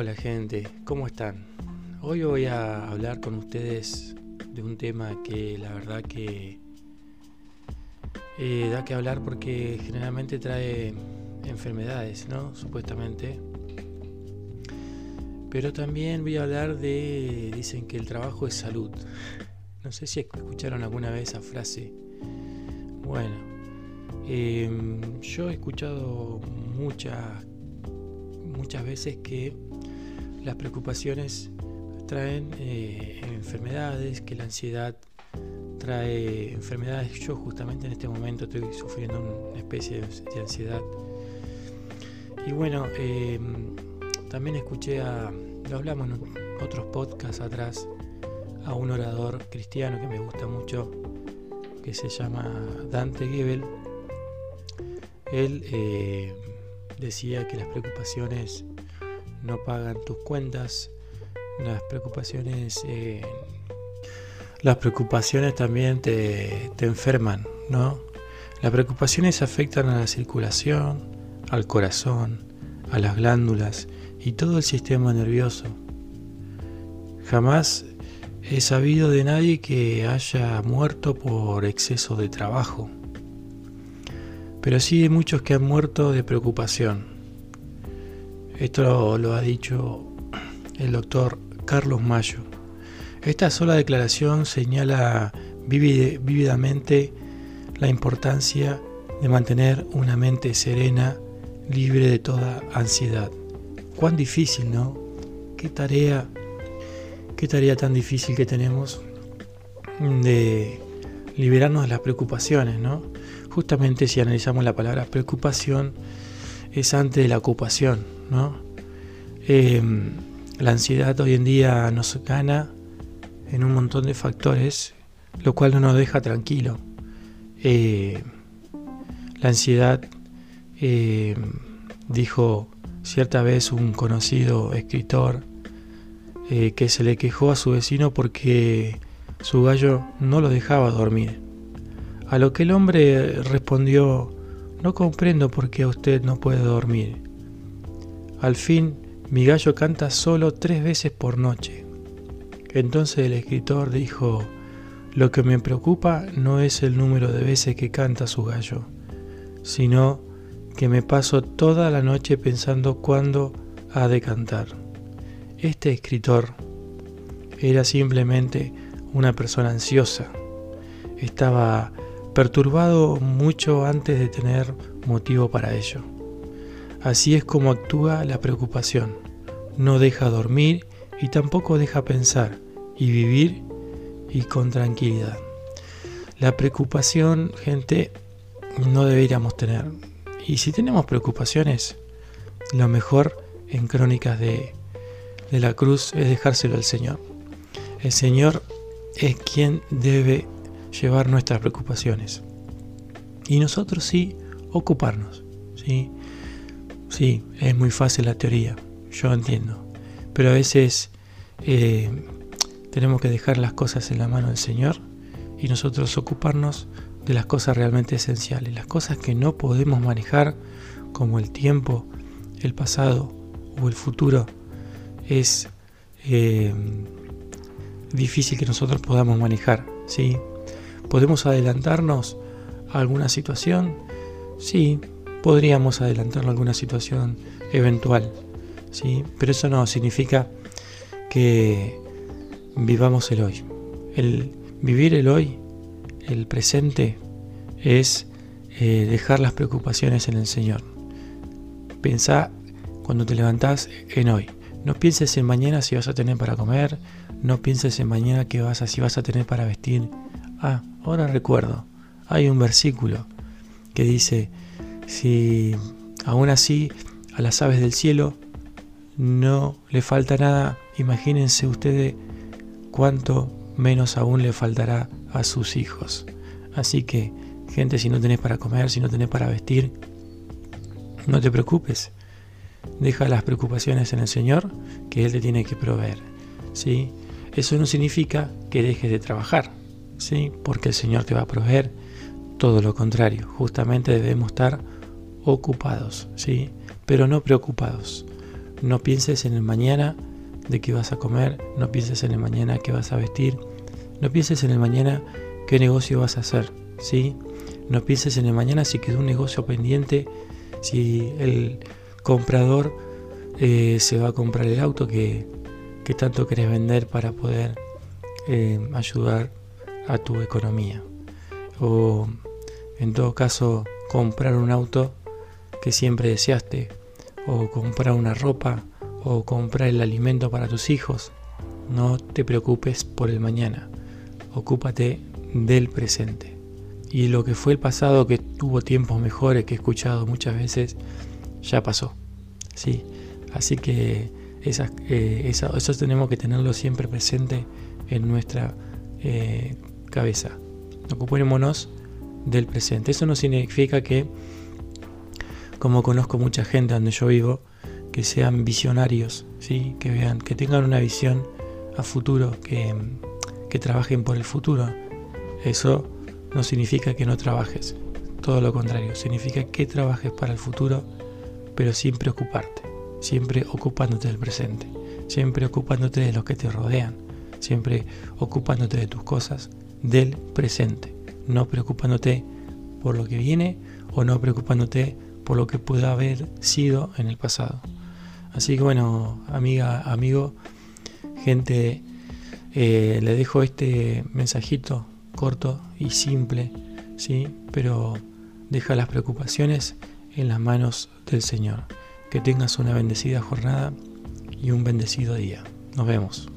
Hola gente, ¿cómo están? Hoy voy a hablar con ustedes de un tema que la verdad que eh, da que hablar porque generalmente trae enfermedades, ¿no? Supuestamente. Pero también voy a hablar de, dicen que el trabajo es salud. No sé si escucharon alguna vez esa frase. Bueno, em, yo he escuchado muchas, muchas veces que las preocupaciones traen eh, enfermedades, que la ansiedad trae enfermedades. Yo justamente en este momento estoy sufriendo una especie de ansiedad. Y bueno, em, también escuché a, lo hablamos en otros podcasts atrás, a un orador cristiano que me gusta mucho, que se llama Dante Gebel. Él eh, decía que las preocupaciones no pagan tus cuentas, las preocupaciones, eh, las preocupaciones también te, te enferman, ¿no? Las preocupaciones afectan a la circulación, al corazón, a las glándulas y todo el sistema nervioso. Jamás he sabido de nadie que haya muerto por exceso de trabajo, pero sí de muchos que han muerto de preocupación. Esto lo, ha dicho el doctor Carlos Mayo. Esta sola declaración señala vívidamente la importancia de mantener una mente serena, libre de toda ansiedad. Cuán difícil, ¿no? Qué tarea, qué tarea tan difícil que tenemos de liberarnos de las preocupaciones, ¿no? Justamente si analizamos la palabra preocupación, es antes de la ocupación, ¿no? Em, la ansiedad hoy en día nos gana en un montón de factores, lo cual no nos deja tranquilo. Eh, la ansiedad, eh, dijo cierta vez un conocido escritor, eh, que se le quejó a su vecino porque su gallo no lo dejaba dormir. A lo que el hombre respondió, no comprendo por qué usted no puede dormir. Al fin, mi gallo canta solo tres veces por noche. Entonces el escritor dijo, lo que me preocupa no es el número de veces que canta su gallo, sino que me paso toda la noche pensando cuándo ha de cantar. Este escritor era simplemente una persona ansiosa. Estaba perturbado mucho antes de tener motivo para ello. Así es como actúa la preocupación. No deja dormir y tampoco deja pensar y vivir y con tranquilidad. La preocupación, gente, no deberíamos tener. Y si tenemos preocupaciones, lo mejor en Crónicas de, de la Cruz es dejárselo al Señor. El Señor es quien debe llevar nuestras preocupaciones. Y nosotros sí ocuparnos. ¿sí? sí, es muy fácil la teoría, yo entiendo. Pero a veces eh, tenemos que dejar las cosas en la mano del Señor y nosotros ocuparnos de las cosas realmente esenciales, las cosas que no podemos manejar, como el tiempo, el pasado o el futuro, es eh, difícil que nosotros podamos manejar. ¿sí? ¿Podemos adelantarnos a alguna situación? Sí, podríamos adelantarnos a alguna situación eventual, ¿sí? pero eso no significa que vivamos el hoy. El vivir el hoy el presente es eh, dejar las preocupaciones en el Señor. Pensá cuando te levantás en hoy. No pienses en mañana si vas a tener para comer, no pienses en mañana que vas a, si vas a tener para vestir. Ah, ahora recuerdo, hay un versículo que dice, si aún así a las aves del cielo no le falta nada, imagínense ustedes cuánto menos aún le faltará a sus hijos. Así que, gente, si no tenés para comer, si no tenés para vestir, no te preocupes. Deja las preocupaciones en el Señor, que Él te tiene que proveer. ¿sí? Eso no significa que dejes de trabajar, ¿sí? porque el Señor te va a proveer. Todo lo contrario, justamente debemos estar ocupados, ¿sí? pero no preocupados. No pienses en el mañana de qué vas a comer, no pienses en el mañana qué vas a vestir, no pienses en el mañana qué negocio vas a hacer, ¿sí? No pienses en el mañana si quedó un negocio pendiente, si el comprador eh, se va a comprar el auto que, tanto querés vender para poder eh, ayudar a tu economía. O en todo caso comprar un auto que siempre deseaste, o comprar una ropa, o comprar el alimento para tus hijos. No te preocupes por el mañana, ocúpate del presente. Y lo que fue el pasado, que tuvo tiempos mejores, que he escuchado muchas veces, ya pasó. ¿sí? Así que esas, eh, eso tenemos que tenerlo siempre presente en nuestra eh, cabeza. Ocupémonos del presente. Eso no significa que, como conozco mucha gente donde yo vivo, que sean visionarios, ¿sí? que vean, que tengan una visión a futuro, que, que trabajen por el futuro. Eso no significa que no trabajes, todo lo contrario, significa que trabajes para el futuro, pero sin preocuparte, siempre ocupándote del presente, siempre ocupándote de los que te rodean, siempre ocupándote de tus cosas del presente, no preocupándote por lo que viene o no preocupándote por lo que pueda haber sido en el pasado. Así que bueno, amiga, amigo, gente, eh, le dejo este mensajito corto y simple, ¿sí? pero deja las preocupaciones en las manos del Señor. Que tengas una bendecida jornada y un bendecido día. Nos vemos.